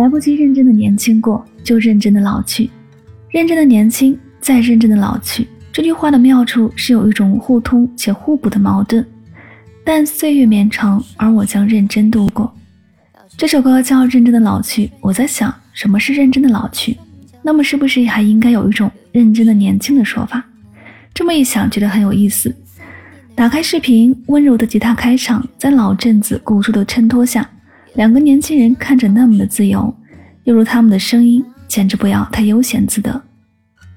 来不及认真的年轻过，就认真的老去；认真的年轻，再认真的老去。这句话的妙处是有一种互通且互补的矛盾。但岁月绵长，而我将认真度过。这首歌叫《认真的老去》，我在想，什么是认真的老去？那么是不是还应该有一种认真的年轻的说法？这么一想，觉得很有意思。打开视频，温柔的吉他开场，在老镇子古树的衬托下，两个年轻人看着那么的自由，犹如他们的声音简直不要太悠闲自得。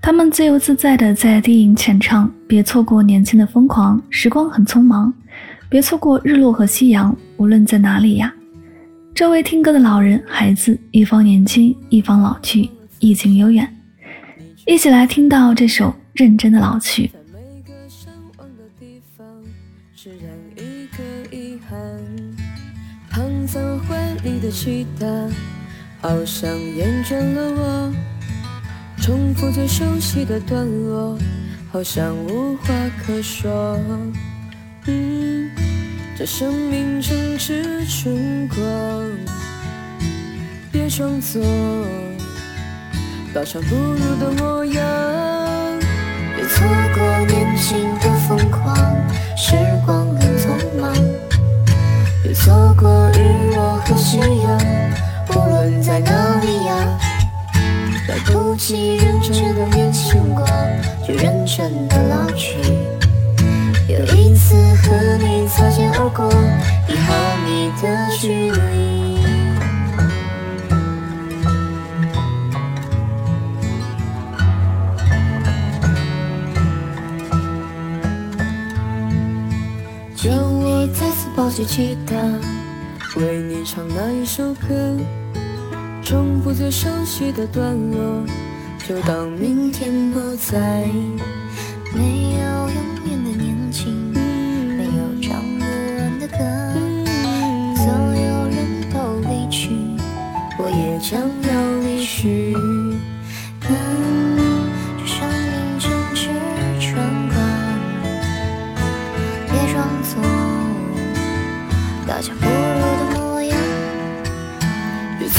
他们自由自在的在低吟浅唱，别错过年轻的疯狂，时光很匆忙，别错过日落和夕阳，无论在哪里呀。这位听歌的老人孩子，一方年轻，一方老去，意境悠远。一起来听到这首认真的老去。释然一个遗憾，躺在怀里的期待，好像厌倦了我。重复最熟悉的段落，好像无话可说。嗯，这生命正值春光，别装作刀枪不入的模样，别错过年轻无论在哪里呀。来不及认真的年轻过，就认真的老去。有一次和你擦肩而过，一毫米的距离。抱起吉他，为你唱那一首歌，重复最熟悉的段落，就当明天不在。没有永远的年轻，没有唱不完的歌，所有人都离去，我也将要离去。这生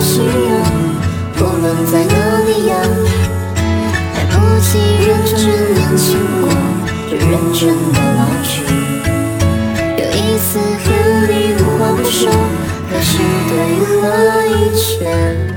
夕阳，无论在哪里呀。来不及认真年轻过，就认真的老去。有一次和你无话不说，可是对话一切。